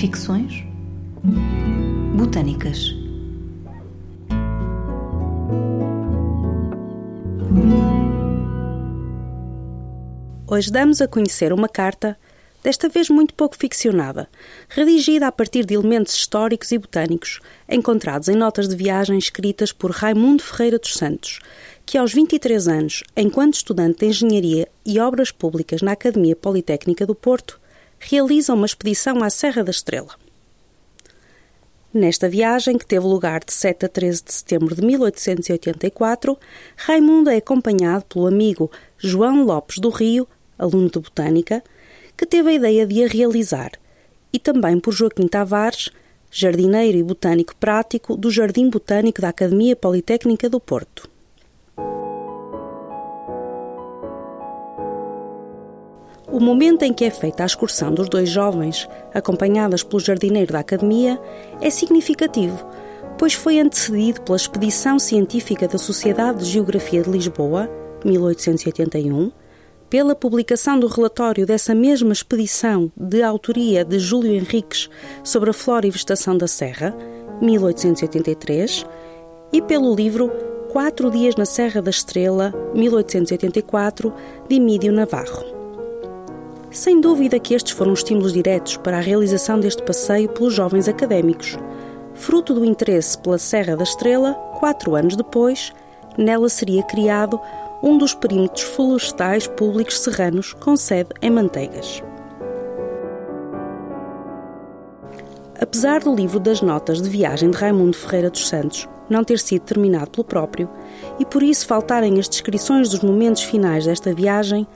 Ficções. Botânicas. Hoje damos a conhecer uma carta, desta vez muito pouco ficcionada, redigida a partir de elementos históricos e botânicos encontrados em notas de viagem escritas por Raimundo Ferreira dos Santos, que aos 23 anos, enquanto estudante de Engenharia e Obras Públicas na Academia Politécnica do Porto, realiza uma expedição à Serra da Estrela. Nesta viagem, que teve lugar de 7 a 13 de setembro de 1884, Raimundo é acompanhado pelo amigo João Lopes do Rio, aluno de Botânica, que teve a ideia de a realizar, e também por Joaquim Tavares, jardineiro e botânico prático do Jardim Botânico da Academia Politécnica do Porto. O momento em que é feita a excursão dos dois jovens, acompanhadas pelo jardineiro da Academia, é significativo, pois foi antecedido pela Expedição Científica da Sociedade de Geografia de Lisboa, 1881, pela publicação do relatório dessa mesma expedição de autoria de Júlio Henriques sobre a flora e vegetação da Serra, 1883, e pelo livro Quatro Dias na Serra da Estrela, 1884, de Emílio Navarro. Sem dúvida que estes foram estímulos diretos para a realização deste passeio pelos jovens académicos. Fruto do interesse pela Serra da Estrela, quatro anos depois, nela seria criado um dos perímetros florestais públicos serranos com sede em Manteigas. Apesar do livro das notas de viagem de Raimundo Ferreira dos Santos não ter sido terminado pelo próprio, e por isso faltarem as descrições dos momentos finais desta viagem,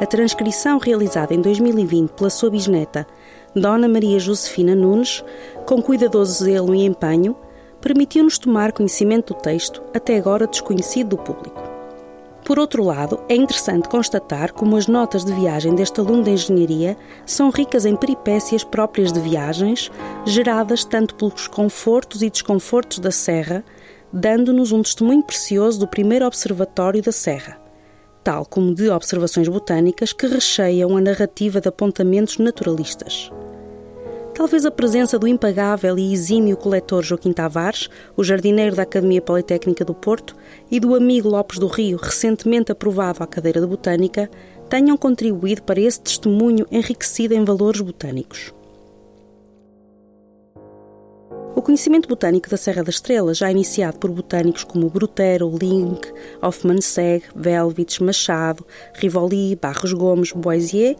a transcrição realizada em 2020 pela sua bisneta, Dona Maria Josefina Nunes, com cuidadoso zelo e empenho, permitiu-nos tomar conhecimento do texto, até agora desconhecido do público. Por outro lado, é interessante constatar como as notas de viagem deste aluno de engenharia são ricas em peripécias próprias de viagens, geradas tanto pelos confortos e desconfortos da Serra, dando-nos um testemunho precioso do primeiro observatório da Serra, tal como de observações botânicas que recheiam a narrativa de apontamentos naturalistas. Talvez a presença do impagável e exímio coletor Joaquim Tavares, o jardineiro da Academia Politécnica do Porto, e do amigo Lopes do Rio, recentemente aprovado à cadeira de Botânica, tenham contribuído para esse testemunho enriquecido em valores botânicos. O conhecimento botânico da Serra da Estrela, já iniciado por botânicos como Brutero, Link, Hoffmann Seg, Velvitz, Machado, Rivoli, Barros Gomes, Boisier,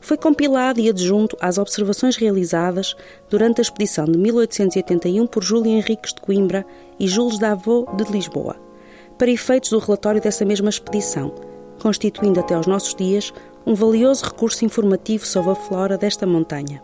foi compilado e adjunto às observações realizadas durante a expedição de 1881 por Júlio Henriques de Coimbra e Jules Davot de Lisboa, para efeitos do relatório dessa mesma expedição, constituindo até aos nossos dias um valioso recurso informativo sobre a flora desta montanha.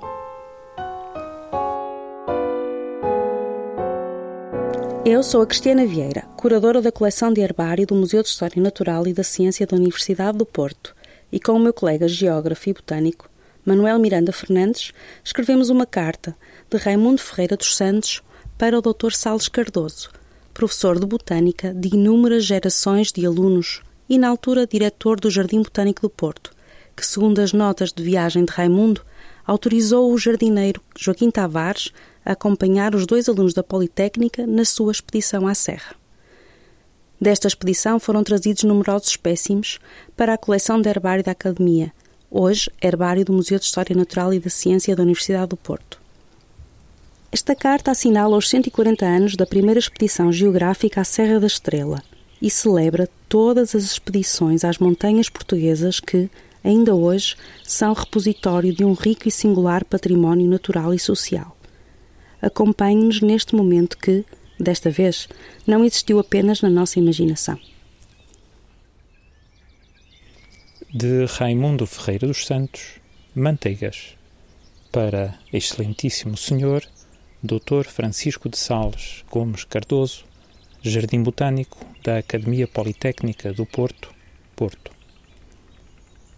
Eu sou a Cristiana Vieira, curadora da coleção de herbário do Museu de História Natural e da Ciência da Universidade do Porto, e com o meu colega geógrafo e botânico, Manuel Miranda Fernandes, escrevemos uma carta de Raimundo Ferreira dos Santos para o Dr. Salles Cardoso, professor de botânica de inúmeras gerações de alunos e, na altura, diretor do Jardim Botânico do Porto, que, segundo as notas de viagem de Raimundo, autorizou o jardineiro Joaquim Tavares a acompanhar os dois alunos da Politécnica na sua expedição à Serra. Desta expedição foram trazidos numerosos espécimes para a coleção de herbário da Academia, hoje herbário do Museu de História Natural e da Ciência da Universidade do Porto. Esta carta assinala os 140 anos da primeira expedição geográfica à Serra da Estrela e celebra todas as expedições às montanhas portuguesas que, ainda hoje, são repositório de um rico e singular património natural e social acompanhe-nos neste momento que, desta vez, não existiu apenas na nossa imaginação. De Raimundo Ferreira dos Santos, Manteigas, para Excelentíssimo Senhor Dr. Francisco de Sales Gomes Cardoso, Jardim Botânico da Academia Politécnica do Porto, Porto.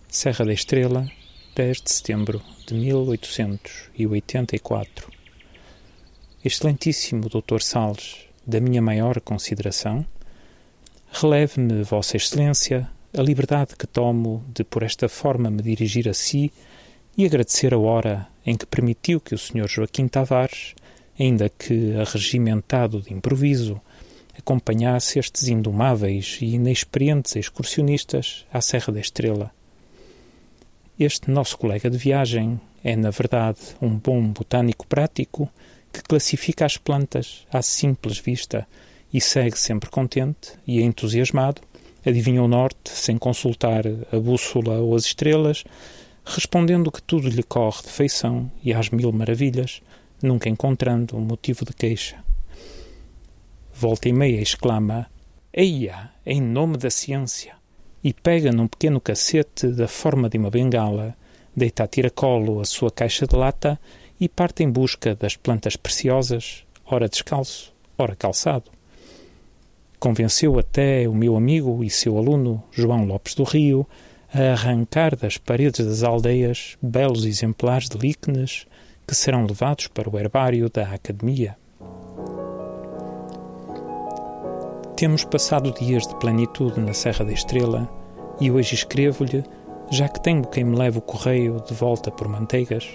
Serra da Estrela, 10 de setembro de 1884. Excelentíssimo Dr. Salles, da minha maior consideração, releve-me, Vossa Excelência, a liberdade que tomo de por esta forma me dirigir a si e agradecer a hora em que permitiu que o Sr. Joaquim Tavares, ainda que arregimentado de improviso, acompanhasse estes indomáveis e inexperientes excursionistas à Serra da Estrela. Este nosso colega de viagem é, na verdade, um bom botânico prático que classifica as plantas à simples vista e segue sempre contente e entusiasmado, adivinha o norte sem consultar a bússola ou as estrelas, respondendo que tudo lhe corre de feição e às mil maravilhas, nunca encontrando um motivo de queixa. Volta e meia exclama: Eia, em nome da ciência! E pega num pequeno cacete da forma de uma bengala, deita a tiracolo a sua caixa de lata e parte em busca das plantas preciosas, ora descalço, ora calçado. Convenceu até o meu amigo e seu aluno, João Lopes do Rio, a arrancar das paredes das aldeias belos exemplares de líquenes que serão levados para o herbário da Academia. Temos passado dias de plenitude na Serra da Estrela e hoje escrevo-lhe, já que tenho quem me leve o correio de volta por manteigas.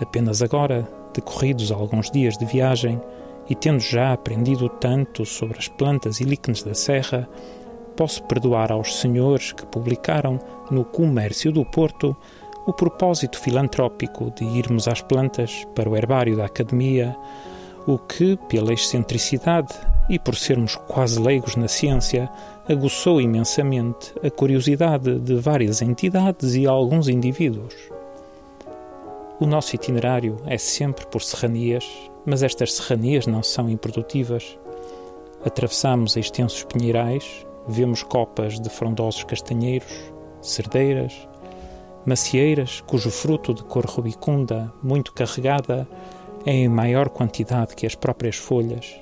Apenas agora, decorridos alguns dias de viagem e tendo já aprendido tanto sobre as plantas e líquenes da serra, posso perdoar aos senhores que publicaram no Comércio do Porto o propósito filantrópico de irmos às plantas para o herbário da Academia, o que, pela excentricidade e por sermos quase leigos na ciência, aguçou imensamente a curiosidade de várias entidades e alguns indivíduos. O nosso itinerário é sempre por serranias, mas estas serranias não são improdutivas. Atravessamos extensos pinheirais, Vemos copas de frondosos castanheiros, cerdeiras, macieiras cujo fruto de cor rubicunda, muito carregada, é em maior quantidade que as próprias folhas.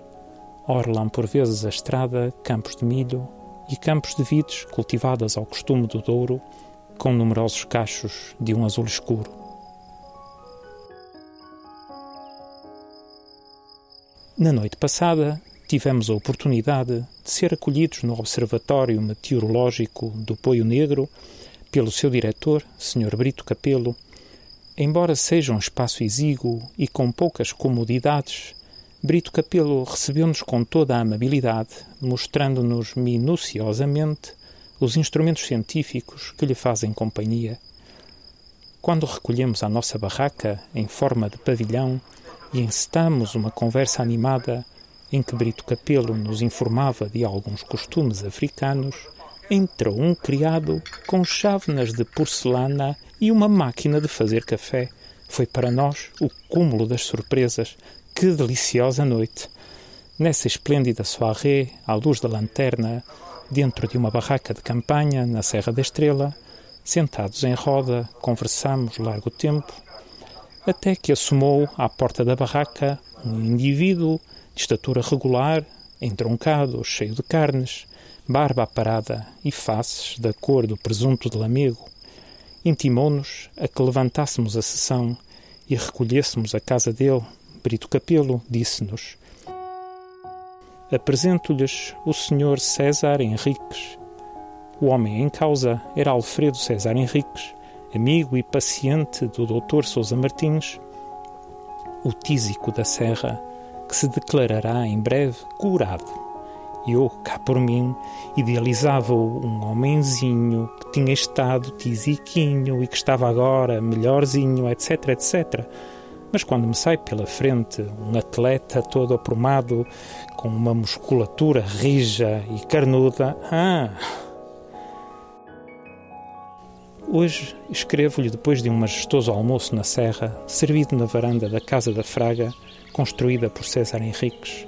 Orlam por vezes a estrada campos de milho e campos de vides cultivadas ao costume do Douro, com numerosos cachos de um azul escuro. Na noite passada, tivemos a oportunidade de ser acolhidos no Observatório Meteorológico do Poio Negro pelo seu diretor, Sr. Brito Capelo. Embora seja um espaço exíguo e com poucas comodidades, Brito Capelo recebeu-nos com toda a amabilidade, mostrando-nos minuciosamente os instrumentos científicos que lhe fazem companhia. Quando recolhemos a nossa barraca em forma de pavilhão e encetamos uma conversa animada, em que Brito Capelo nos informava de alguns costumes africanos, entrou um criado com chávenas de porcelana e uma máquina de fazer café. Foi para nós o cúmulo das surpresas. Que deliciosa noite! Nessa esplêndida soirée, à luz da lanterna, dentro de uma barraca de campanha na Serra da Estrela, sentados em roda, conversamos largo tempo, até que assomou à porta da barraca um indivíduo de estatura regular, entroncado, cheio de carnes, barba aparada e faces da cor do presunto de lamego, intimou-nos a que levantássemos a sessão e recolhêssemos a casa dele. Brito Capelo disse-nos: Apresento-lhes o Sr. César Henriques. O homem em causa era Alfredo César Henriques, amigo e paciente do Dr. Sousa Martins, o tísico da Serra, que se declarará em breve curado. Eu, cá por mim, idealizava-o um homenzinho que tinha estado tisiquinho e que estava agora melhorzinho, etc, etc. Mas quando me sai pela frente um atleta todo aprumado, com uma musculatura rija e carnuda, ah! Hoje escrevo-lhe depois de um majestoso almoço na serra, servido na varanda da Casa da Fraga, construída por César Henriques,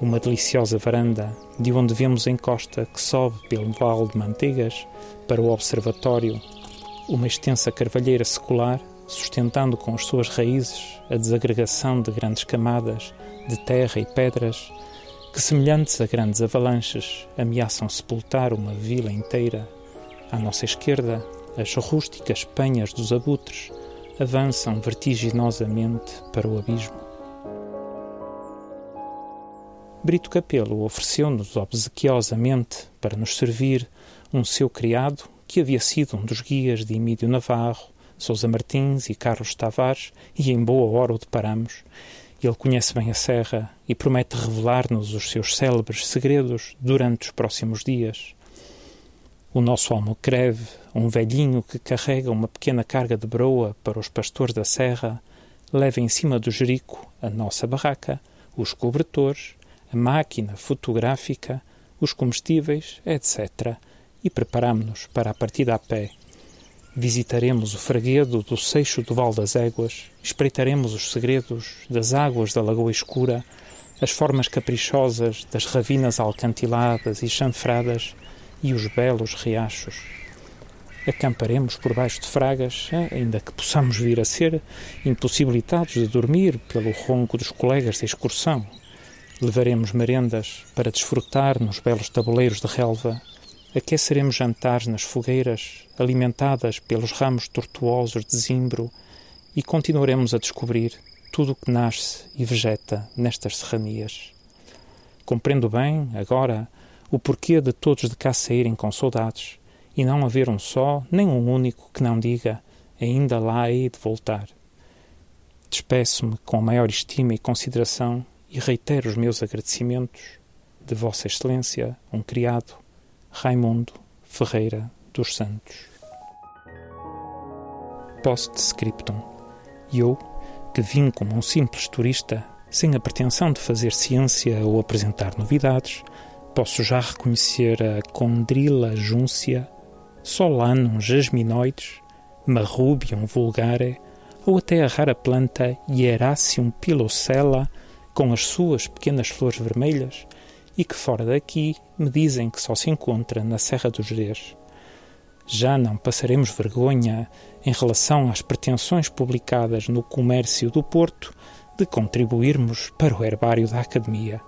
uma deliciosa varanda de onde vemos a encosta que sobe pelo vale de Manteigas para o observatório, uma extensa carvalheira secular sustentando com as suas raízes a desagregação de grandes camadas de terra e pedras que, semelhantes a grandes avalanches, ameaçam sepultar uma vila inteira. À nossa esquerda, as rústicas penhas dos abutres avançam vertiginosamente para o abismo. Brito Capelo ofereceu-nos obsequiosamente para nos servir um seu criado que havia sido um dos guias de Emílio Navarro Sousa Martins e Carlos Tavares, e em boa hora o deparamos. Ele conhece bem a serra e promete revelar-nos os seus célebres segredos durante os próximos dias. O nosso almocreve, um velhinho que carrega uma pequena carga de broa para os pastores da serra, leva em cima do jerico a nossa barraca, os cobertores, a máquina fotográfica, os comestíveis, etc. E preparamos-nos para a partida a pé. Visitaremos o fraguedo do seixo do Val das Éguas, espreitaremos os segredos das águas da Lagoa Escura, as formas caprichosas das ravinas alcantiladas e chanfradas e os belos riachos. Acamparemos por baixo de fragas, eh, ainda que possamos vir a ser impossibilitados de dormir pelo ronco dos colegas de excursão. Levaremos merendas para desfrutar nos belos tabuleiros de relva. Aqueceremos jantares nas fogueiras, alimentadas pelos ramos tortuosos de zimbro, e continuaremos a descobrir tudo o que nasce e vegeta nestas serranias. Compreendo bem, agora, o porquê de todos de cá saírem com saudades e não haver um só, nem um único que não diga ainda lá hei de voltar. Despeço-me com a maior estima e consideração e reitero os meus agradecimentos de Vossa Excelência, um criado, Raimundo Ferreira dos Santos. Post-scriptum. Eu, que vim como um simples turista, sem a pretensão de fazer ciência ou apresentar novidades, Posso já reconhecer a Condrila júncia, Solanum jasminoides, Marrubium vulgare ou até a rara planta Hieracium pilocella com as suas pequenas flores vermelhas e que fora daqui me dizem que só se encontra na Serra dos Gerês. Já não passaremos vergonha em relação às pretensões publicadas no Comércio do Porto de contribuirmos para o herbário da Academia